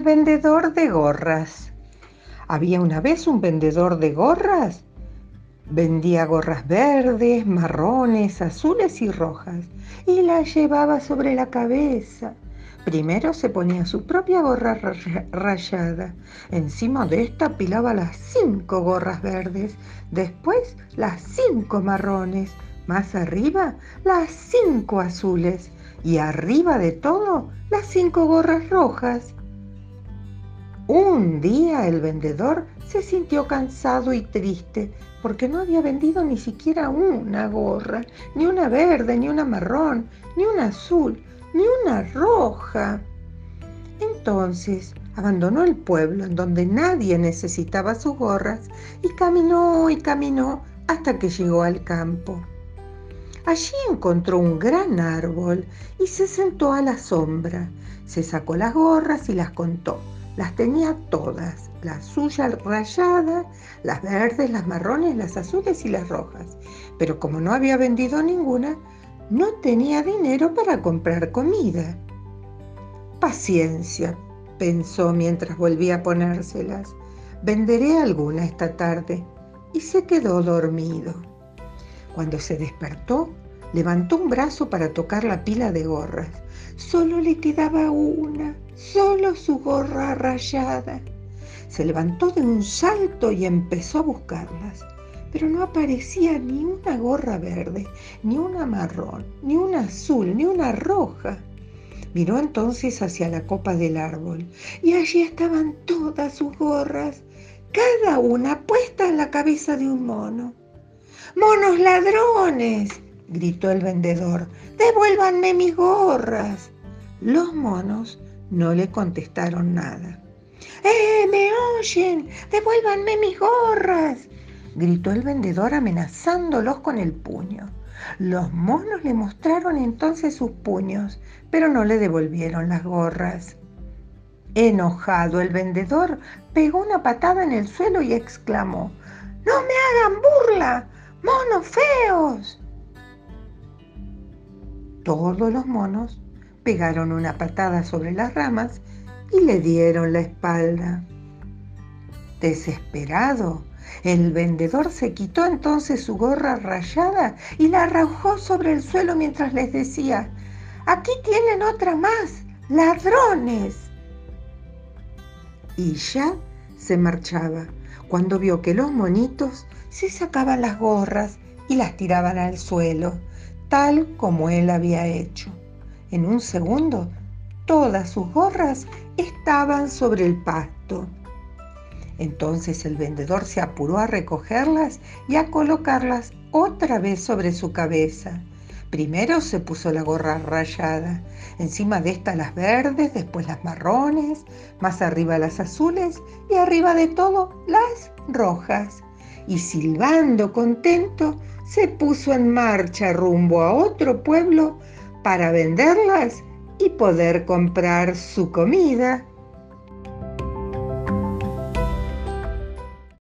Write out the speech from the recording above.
vendedor de gorras. Había una vez un vendedor de gorras. Vendía gorras verdes, marrones, azules y rojas y las llevaba sobre la cabeza. Primero se ponía su propia gorra rayada. Encima de esta apilaba las cinco gorras verdes, después las cinco marrones, más arriba las cinco azules y arriba de todo las cinco gorras rojas. Un día el vendedor se sintió cansado y triste porque no había vendido ni siquiera una gorra, ni una verde, ni una marrón, ni una azul, ni una roja. Entonces abandonó el pueblo en donde nadie necesitaba sus gorras y caminó y caminó hasta que llegó al campo. Allí encontró un gran árbol y se sentó a la sombra. Se sacó las gorras y las contó. Las tenía todas, las suyas rayadas, las verdes, las marrones, las azules y las rojas. Pero como no había vendido ninguna, no tenía dinero para comprar comida. Paciencia, pensó mientras volvía a ponérselas. Venderé alguna esta tarde. Y se quedó dormido. Cuando se despertó, levantó un brazo para tocar la pila de gorras. Solo le quedaba una, solo su gorra rayada. Se levantó de un salto y empezó a buscarlas, pero no aparecía ni una gorra verde, ni una marrón, ni una azul, ni una roja. Miró entonces hacia la copa del árbol y allí estaban todas sus gorras, cada una puesta en la cabeza de un mono. ¡Monos ladrones! Gritó el vendedor. ¡Devuélvanme mis gorras! Los monos no le contestaron nada. ¡Eh, me oyen! ¡Devuélvanme mis gorras! gritó el vendedor amenazándolos con el puño. Los monos le mostraron entonces sus puños, pero no le devolvieron las gorras. Enojado, el vendedor pegó una patada en el suelo y exclamó, ¡No me hagan burla! ¡Monos feos! Todos los monos pegaron una patada sobre las ramas y le dieron la espalda. Desesperado, el vendedor se quitó entonces su gorra rayada y la arrojó sobre el suelo mientras les decía, aquí tienen otra más, ladrones. Y ya se marchaba cuando vio que los monitos se sacaban las gorras y las tiraban al suelo, tal como él había hecho. En un segundo, todas sus gorras estaban sobre el pasto. Entonces el vendedor se apuró a recogerlas y a colocarlas otra vez sobre su cabeza. Primero se puso la gorra rayada, encima de esta las verdes, después las marrones, más arriba las azules y arriba de todo las rojas y silbando contento se puso en marcha rumbo a otro pueblo para venderlas y poder comprar su comida